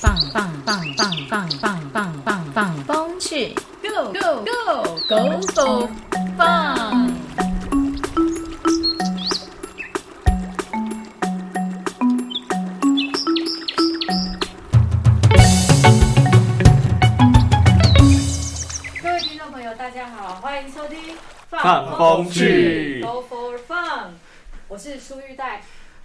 放放放放放放放放放风去，Go Go Go Go Go 放。各位听众朋友，大家好，欢迎收听《放风去 Go for Fun》，我是苏玉带。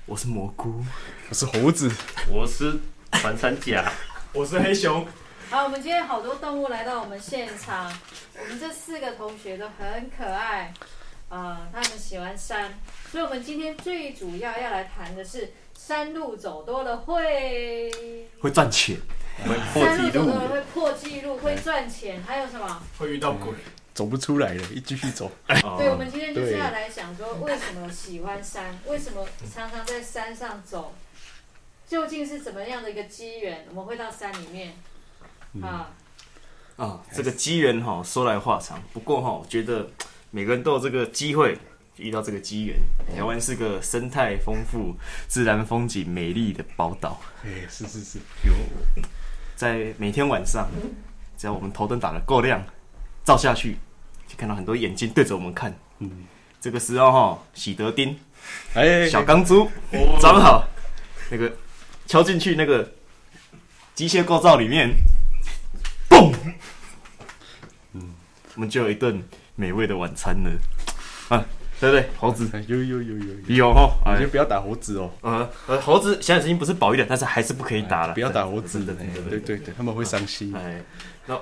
我是蘑菇，我是猴子，我是穿山甲，我是黑熊。好，我们今天好多动物来到我们现场，我们这四个同学都很可爱，啊、他们喜欢山，所以我们今天最主要要来谈的是山路走多了会，会赚钱，破纪录山路走多了会破纪录，会赚钱，还有什么？会遇到鬼。走不出来了，一继续走。对，我们今天就是要来讲说，为什么喜欢山，为什么常常在山上走，究竟是怎么样的一个机缘，我们会到山里面啊？啊，这个机缘哈，说来话长。不过哈，我觉得每个人都有这个机会遇到这个机缘。台湾是个生态丰富、自然风景美丽的宝岛，哎，是是是，有在每天晚上，只要我们头灯打得够亮，照下去，就看到很多眼睛对着我们看。嗯，这个时候哈，喜德丁、哎，小钢珠装好，那个敲进去那个机械构造里面，嘣，嗯，我们就有一顿美味的晚餐了，啊，对不对？猴子。哎有有有有有，有哈，哎。你先，不要打猴子哦，呃呃，猴子现在已经不是保育的，但是还是不可以打了，不要打猴子。真的，哎真的，对对对，他们会伤心。哎，那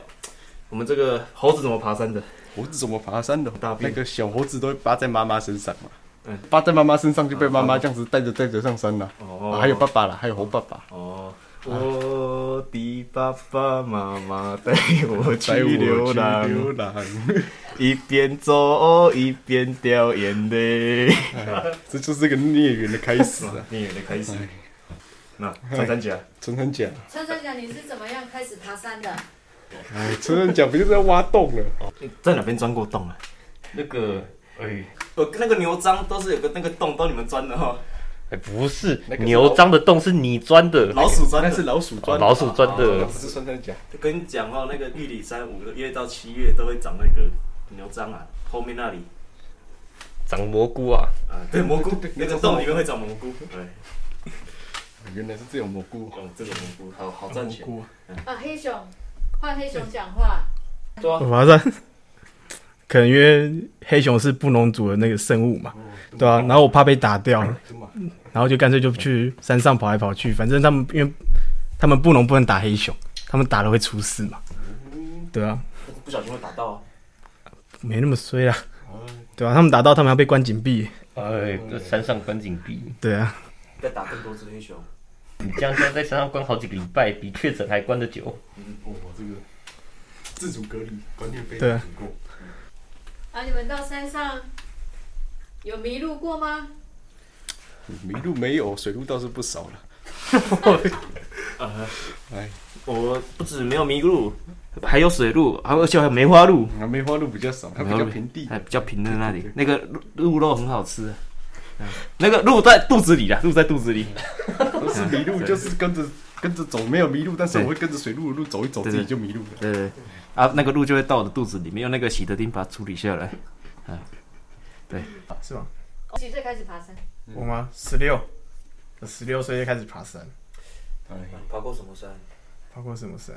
我们这个猴子怎么爬山的？猴子怎么爬山的？那个小猴子都会扒在妈妈身上嘛，嗯扒在妈妈身上就被妈妈这样子带着带着上山了。哦啊还有爸爸了，还有猴爸爸，哦，我的爸爸妈妈带我去流浪。流浪。一边走一边掉眼泪。哎这就是个孽缘的开始啊！孽缘的开始哎。那穿山甲，穿山甲，穿山甲你是怎么样开始爬山的？哎，穿山甲不就是在挖洞了？在哪边钻过洞啊？那个，哎，呃，那个牛脏都是有个那个洞，都你们钻的哈。哎，不是那个是牛脏的洞是你钻的，老鼠钻的那是老鼠钻老鼠钻那的不，是穿山甲。跟你讲哦，那个玉里山五个月到七月都会长那个牛脏啊，后面那里长蘑菇啊，啊，对蘑菇对对，那个洞里面会长蘑菇。对，原来是这种蘑菇，哦，这种蘑菇好好赚钱。菇啊。啊，黑熊，换黑熊讲话。对啊，我爬山，可能因为黑熊是布农族的那个生物嘛，对啊，然后我怕被打掉，然后就干脆就去山上跑来跑去，反正他们因为他们布农不能打黑熊，他们打了会出事嘛，对啊，不小心会打到。啊。没那么衰啊，对啊，他们打到他们要被关紧闭，哎，这山上关紧闭，对啊，再打更多只黑熊。你这样在山上关好几个礼拜，比确诊还关的久。哦，这个自主隔离观念非对啊。常足够。啊，你们到山上有迷路过吗？迷路没有，水路倒是不少了。哎，我不止没有迷路，还有水路，还有而且还有梅花鹿。啊，梅花鹿比较少，它比较平地。还比较平的那里，那个鹿鹿肉很好吃。嗯那个鹿在肚子里的，鹿在肚子里。不是迷路，就是跟着跟着走，没有迷路，但是我会跟着水路的路走一走，自己就迷路了。对啊，那个鹿就会到我的肚子里面，用那个喜德丁把它处理下来。啊，对是吗？几岁开始爬山？我吗？十六，我十六岁就开始爬山，哎，爬过什么山？爬过什么山？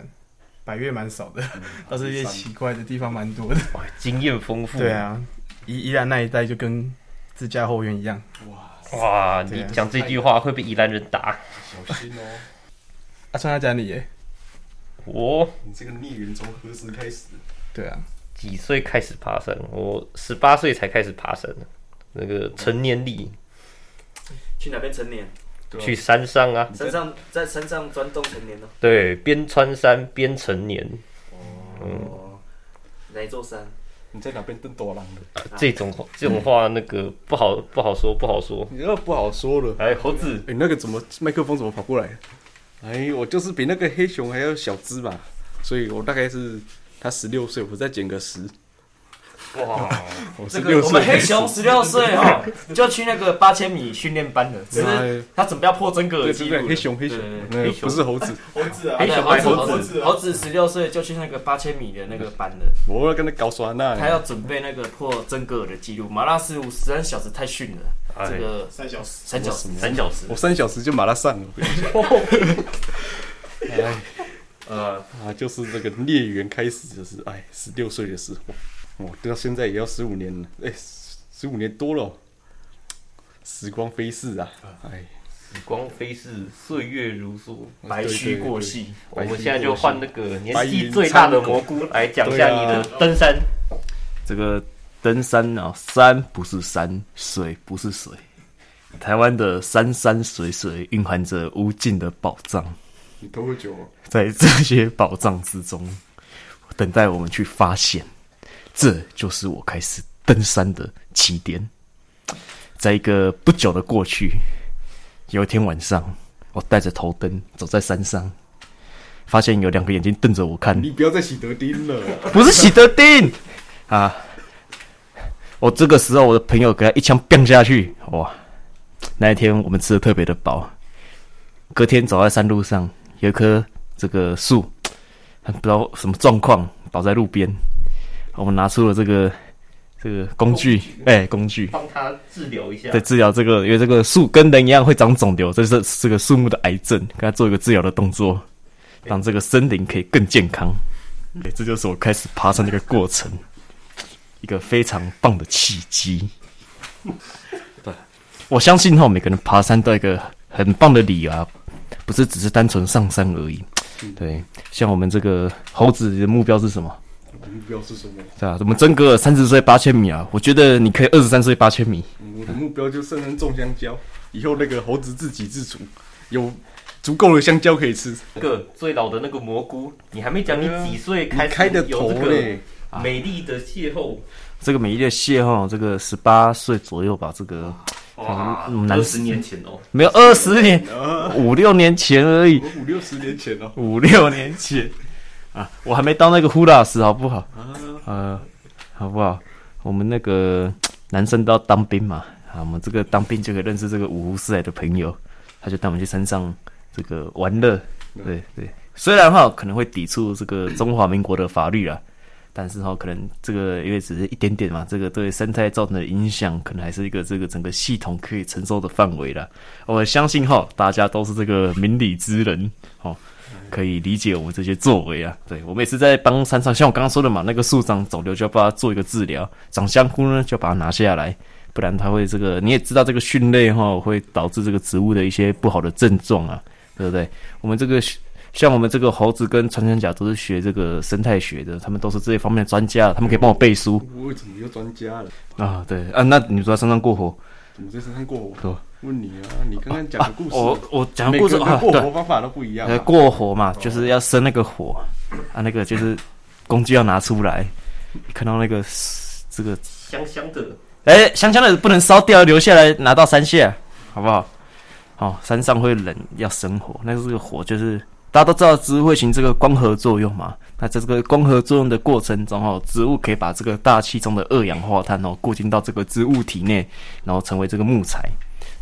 百越蛮少的，倒是一些奇怪的地方蛮多的。哇，经验丰富。对，啊，宜宜兰那一带就跟自家后院一样。哇，哇，啊你讲这句话会被宜兰人打。小心哦！啊，穿他家里耶？我你这个孽缘从何时开始？对啊，几岁开始爬山？我十八岁才开始爬山的，那个成年礼去哪边成年？对去山上啊，山上在山上钻洞成年哦。对，边穿山边成年。哦，哪一座山？你在哪边登多狼的？这种话这种话，那个不好不好说，不好说。你那不好说了。哎，猴子，你，那个怎么麦克风怎么跑过来？哎，我就是比那个黑熊还要小只吧，所以我大概是他十六岁，我再减个十。哇，我这个我们黑熊十六岁哈，就去那个八千米训练班了，只哎是他准备要破真格的记录。黑熊黑熊黑熊。不是猴子，猴子啊。黑熊猴子猴子。十六岁就去那个八千米的那个班了，我要跟他搞耍那，他要准备那个破真格尔的记录。马拉斯五十三小时太逊了，哎。这个三小时，三小时。三小时。我，三小时就马拉上了，我跟你讲。哎。呃，啊，就是这个孽缘开始，就是哎，十六岁的时候，哦，到现在也要十五年了，哎，十五年多了哦，时光飞逝啊，哎，时光飞逝，岁月如梭。白驹过隙。我们现在就换那个年纪最大的蘑菇来讲一下你的登山。这个登山啊，山不是山，水不是水，台湾的山山水水蕴含着无尽的宝藏，你多久？在这些宝藏之中，等待我们去发现。这就是我开始登山的起点。在一个不久的过去，有一天晚上，我带着头灯走在山上，发现有两个眼睛瞪着我看，你不要再喜得丁了，不是喜德丁啊！我这个时候，我的朋友给他一枪崩下去，哇！那一天我们吃的特别的饱。隔天走在山路上，有一棵这个树，不知道什么状况倒在路边，我们拿出了这个这个工具，哎、工具，帮他治疗一下。对，治疗这个，因为这个树跟人一样会长肿瘤，这是这个树木的癌症，给他做一个治疗的动作，让这个森林可以更健康。对，这就是我开始爬山的一个过程，一个非常棒的契机。对，我相信哈，每个人爬山都有一个很棒的理由啊，不是只是单纯上山而已。对，像我们这个猴子的目标是什么？目标是什么？对啊，我们真哥三十岁八千米啊，我觉得你可以二十三岁八千米。我的目标就生人种香蕉，以后那个猴子自给自足，有足够的香蕉可以吃。那个最老的那个蘑菇，你还没讲你几岁开开的头有这嘞？个，美丽的邂逅？这个美丽的邂逅，这个十八岁左右吧，这个。哇，二十年前哦，没有二十年，五六年前而已，我五六十年前哦，五六年前啊，我还没当那个呼啦时，好不好？呃，好不好？我们那个 男生都要当兵嘛，啊，我们这个当兵就可以认识这个五湖四海的朋友，他就带我们去山上这个玩乐，对对。虽然哈可能会抵触这个中华民国的法律啦，但是哈可能这个因为只是一点点嘛，这个对生态造成的影响，可能还是一个这个整个系统可以承受的范围啦。我相信哈大家都是这个明理之人，哦。可以理解我们这些作为啊，对我们也是在帮山上，像我刚刚说的嘛，那个树长肿瘤就要把它做一个治疗，长香菇呢就把它拿下来，不然它会这个你也知道这个菌类哈会导致这个植物的一些不好的症状啊，对不对？我们这个像我们这个猴子跟穿山甲都是学这个生态学的，他们都是这一方面的专家，他们可以帮我背书我为什么又专家了？啊，对啊，那你说在山上过活，怎么在山上过活？问你啊，你刚刚讲的故事，我我讲的每故事啊，个过对，活方法都不一样。过火嘛，就是要生那个火啊，那个就是工具要拿出来，看到那个这个，香香的，哎、香香的不能烧掉，留下来拿到山下，好不好？好、山上会冷，要生火，那这个火就是大家都知道植物会形成这个光合作用嘛。那在这个光合作用的过程中，哦，植物可以把这个大气中的二氧化碳哦过进到这个植物体内，然后成为这个木材。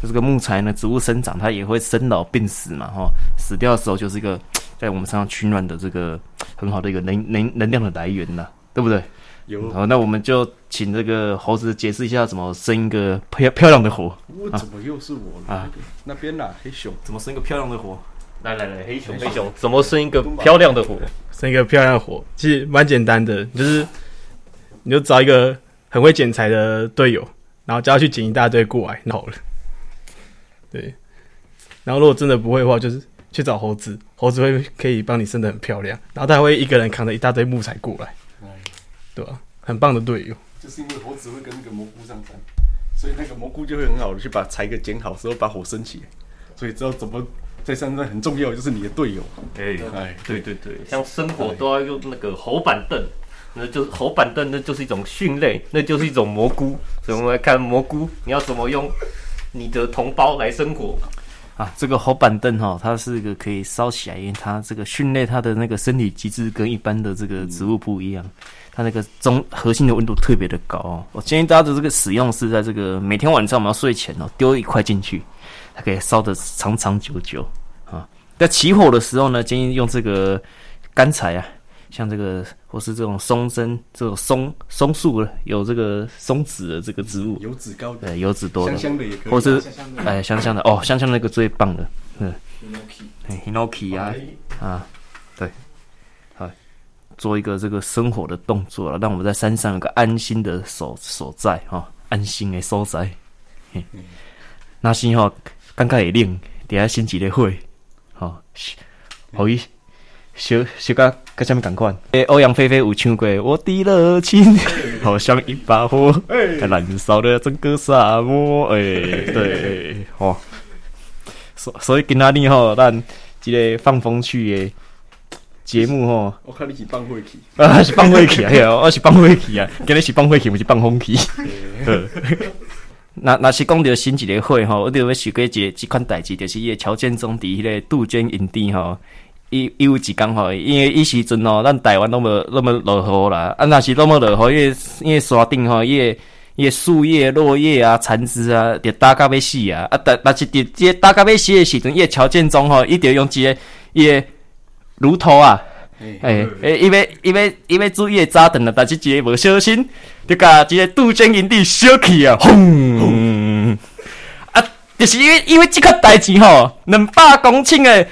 这个木材呢，植物生长它也会生老病死嘛，哈、死掉的时候就是一个在我们身上取暖的这个很好的一个能能能量的来源呐，对不对？有好，那我们就请这个猴子解释一下怎么生一个漂漂亮的火，我怎么又是我啊？那边啦，黑熊，怎么生一个漂亮的火？来来来，黑熊黑熊，怎么生一个漂亮的火？生一个漂亮的火，其实蛮简单的，就是你就找一个很会剪柴的队友，然后叫他去剪一大堆过来，那好了。对，然后如果真的不会的话，就是去找猴子，猴子会可以帮你生的很漂亮，然后他会一个人扛着一大堆木材过来，对吧、很棒的队友。就是因为猴子会跟那个蘑菇上山，所以那个蘑菇就会很好的去把柴给捡好，之后把火升起来。所以知道怎么在山上很重要，就是你的队友。哎哎，对对对，像生火都要用那个猴板凳，那就是猴板凳，那就是一种训类，那就是一种蘑菇。所以我们来看蘑菇，你要怎么用你的同胞来生火。啊，这个火板凳哈，它是一个可以烧起来，因为它这个训练它的那个生理机制跟一般的这个植物不一样，它那个中核心的温度特别的高哦。我建议大家的这个使用是在这个每天晚上我们要睡前哦，丢一块进去，它可以烧的长长久久啊。在起火的时候呢，建议用这个干柴啊，像这个或是这种松针、这种松松树有这个松子的这个植物，油脂高的，对，油脂多的。香，香的也可以，或是哎香香的。哦，香香那个最棒的，嗯，哎 hinoki 啊。啊，对，好，做一个这个生活的动作了，让我们在山上有个安心的所所在哈、安心的所在。嘿。那是吼，感觉会冷，底下先一个火，吼、互伊小小甲甲啥物共款？诶，欧阳菲菲有唱过《我的热情》，好像一把火，燃烧了整个沙漠。诶、对，吼、所所以今仔日吼，咱即个放风去诶节目吼，我看你是放火去，啊是放火去啊，嘿哦我是放火去啊，今日是放火去，毋是放风去。好那那是讲着新一个会吼，我着要想过一个即款代志，就是伊个乔建宗伫迄个杜鹃营地吼，伊伊有一工吼，因为伊时阵吼，咱台湾拢无拢无落雨啦，啊，若是拢无落雨，因为因为山顶吼，伊个伊个树叶、落叶啊、残枝啊，着打甲要死啊，啊，但但是伫即个打甲要死的时阵，伊个乔建宗吼，伊着用一个伊个炉头啊。诶诶，伊要伊要伊要注意的早顿啊，但是一个无小心，就甲一个杜鹃营地烧去啊，轰！啊，就是因为因为即个代志吼，两百公顷的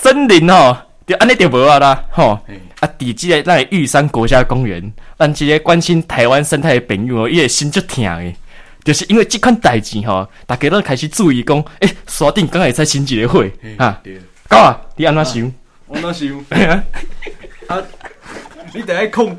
森林吼，就安尼就无啊啦，吼。啊，伫即个咱的玉山国家公园，咱即个关心台湾生态的朋友哦，伊的心足疼的，就是因为即款代志吼，大家都开始注意讲，诶、山顶敢会使生一个火啊？对，够啊，你安怎想？我怎想，啊，你得爱控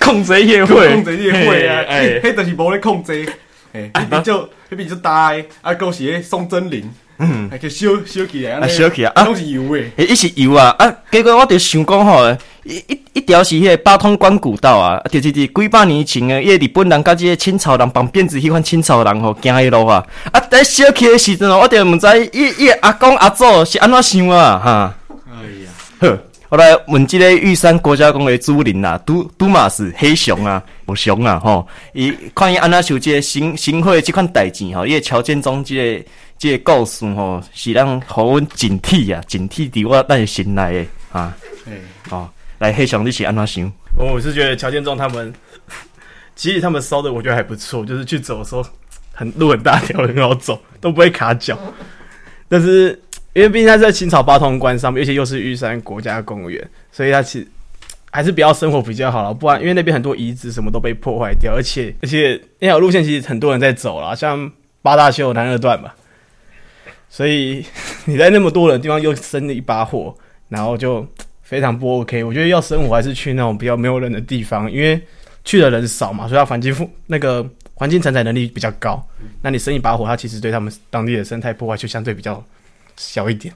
控制迄个火，控制迄个火啊，哎。迄迄就是无咧控制，诶，迄边就迄边就大诶，啊，够是迄松针林，嗯，还可以烧烧起来，啊烧起来啊。拢是油诶，诶，伊是油啊，啊，结果我就想讲吼，一一一条是迄个八通关古道啊，啊就是伫几百年前诶，迄个日本人甲即个清朝人绑辫子迄款清朝人吼行迄路啊，啊，在烧起诶时阵哦，我就毋知伊伊的阿公阿祖是安怎想啊，哈，哎呀，好，我来问即个玉山国家公园的主人啊，都都马是黑熊啊，无熊啊，吼，伊看伊安怎想即个新新会即款代志吼，伊个乔建忠即个即个故事吼，是让互阮警惕啊，警惕伫我咱的心内的啊，哎，哦，来黑熊你是安怎想？我是觉得乔建忠他们，其实他们烧的我觉得还不错，就是去走的时候很路很大条，很好走，都不会卡脚。但是因为毕竟它在清朝八通关上面，而且又是玉山国家公园，所以它其实还是不要生活比较好了。不然因为那边很多遗址什么都被破坏掉，而且而且那条路线其实很多人在走啦，像八大秀南二段嘛，所以 你在那么多人的地方又生了一把火，然后就非常不 OK。我觉得要生活还是去那种比较没有人的地方，因为去的人少嘛，所以它环境负那个环境承载能力比较高。那你生一把火，它其实对他们当地的生态破坏就相对比较小一点。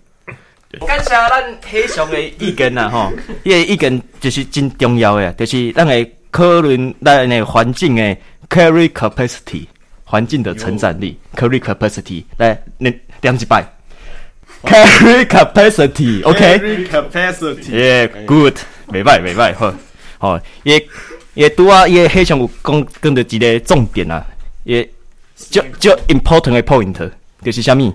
感谢咱黑熊的意见啊，吼，伊个意见就是真重要的，就是咱会考虑咱的环境的 carry capacity，环境的承载力 carry capacity，来，念念一摆，carry capacity，OK，Carry capacity，耶，good，袂歹袂歹，好，吼，伊伊拄啊，伊黑熊有讲讲到一个重点啊，伊足足 important 的 point 就是啥物？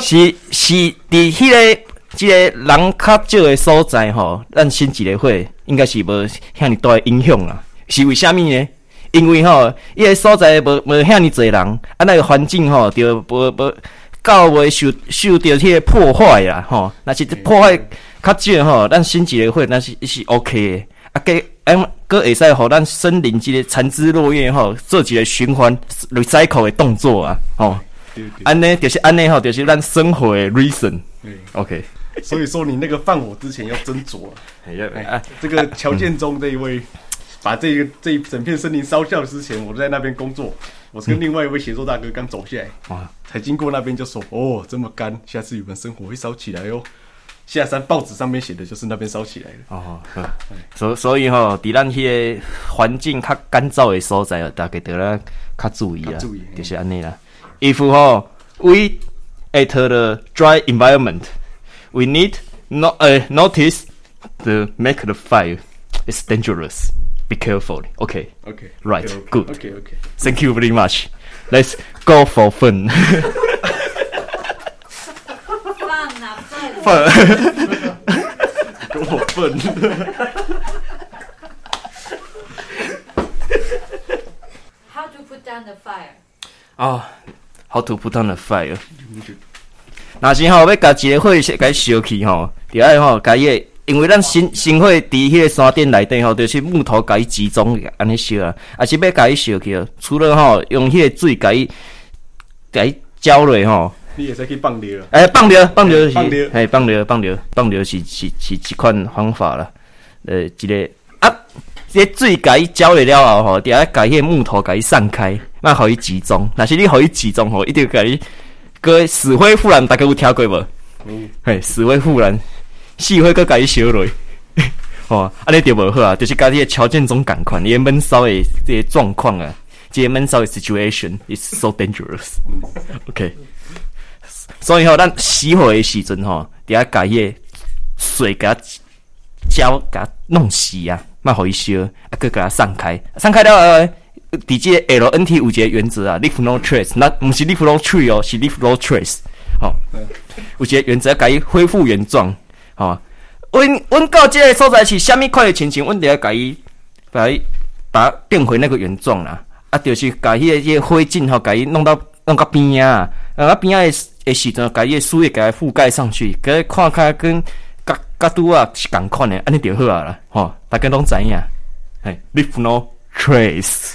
是是伫迄、个即、个人较少的所在吼，咱新一个会应该是无遐尼大的影响啦。是为虾米呢？因为吼，伊个所在无无遐尼侪人，啊那个环境吼，就无无较袂受受到迄个破坏啦吼。若是破坏较少吼，咱新一个会那是是 OK 的。啊，给嗯，搁会使互咱森林即个残枝落叶吼，做一个循环 recycle 的动作啊，吼。安内就是安内吼，就是咱生活的 reason。对 OK，所以说你那个放火之前要斟酌啊。哎哎，这个乔建中这一位，把这个这一整片森林烧掉之前，我在那边工作，我是跟另外一位写作大哥刚走下来，哇，才经过那边就说，哦，这么干，下次有人生火会烧起来哦。下山报纸上面写的就是那边烧起来了。哦，所所以吼，伫咱迄个环境较干燥的所在，大家得啦较注意啊注意，就是安尼啦。if uh, we at the dry environment, we need not uh, notice to make the fire. It's dangerous. Be careful. Okay. Okay. Right. Okay, okay. Good. Okay. Okay. Thank you very much. Let's go for fun. fun. Ah, go for fun. How to put down the fire? Oh,，How to put on the fire？若是吼要甲一个火甲伊烧起吼，着爱吼甲伊个，因为咱新新火伫迄个山顶内底吼，就是木头甲伊集中安尼烧啊，啊是要甲伊烧起哦，除了吼用迄个水甲伊甲伊浇落吼。你也使去放尿了。诶、放尿放尿是，放流嘿，放尿放尿放尿是是是一款方法啦。呃，一个啊，这个水甲伊浇落了后吼，伫遐甲迄个木头甲伊散开，莫互伊集中。若是你互伊集中吼，一定甲伊个死灰复燃，大家有听过无？嗯，嘿，死灰复燃，死灰搁甲伊烧落。吼，安尼就无好啊，就是甲你个条件总共款，伊个闷骚的这个状况啊，这个闷骚的 situation is so dangerous。OK。所以吼，咱熄火的时阵吼，伫遐甲迄个水甲浇甲弄死啊，莫互伊烧，啊，佮甲它散开，散开了后，伫即个 LNT 有一个原则啊，leave no trace，那毋是 leave no tree 哦，是 leave no trace，吼、有一个原则要甲伊恢复原状，吼、阮阮到即个所在是虾米款的情形，阮就要甲伊把伊把它变回那个原状啦，啊，就是甲迄个迄个灰烬吼，甲伊弄到弄到边啊，啊边啊的的时阵，甲伊的树叶甲它覆盖上去，甲伊看起来跟甲甲拄啊是共款的，安尼就好啊啦，吼、大家拢知影，嘿，leave no trace。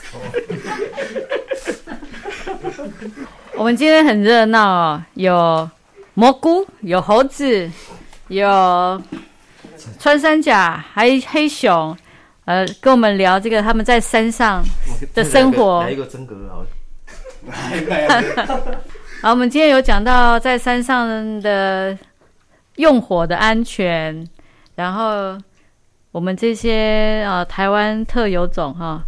我们今天很热闹哦，有蘑菇，有猴子，有穿山甲，还有黑熊，呃，跟我们聊这个他们在山上的生活。来一个真格好了。好，我们今天有讲到在山上的用火的安全，然后我们这些呃台湾特有种哈，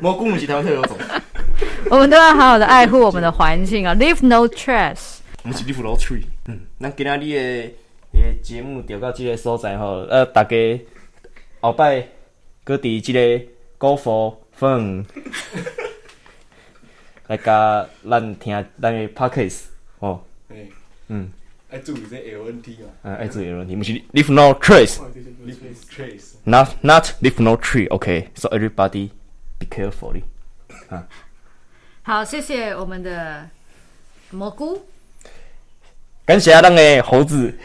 蘑菇毋是台湾特有种，我们都要好好的爱护我们的环境啊，Leave no trash。毋是 leave no tree。嗯，咱今仔日的迄个节目调到这个所在吼，呃，大家后摆搁伫即个高佛粉 来甲咱听咱的吼，哎，嗯，爱注意这 LNT 嘛呃，爱注意的问题，毋是 leave no trace。，trace。Not not leave no tree. Okay, so everybody be careful. 好，谢谢我们的蘑菇。感谢咱的猴子。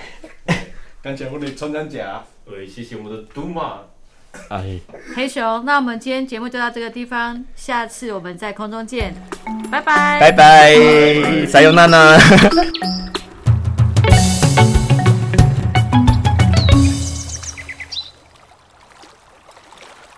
感谢我的穿山甲。对，谢谢我们的杜马。哎，黑熊，那我们今天节目就到这个地方，下次我们在空中见，拜拜，拜拜，撒由那拉。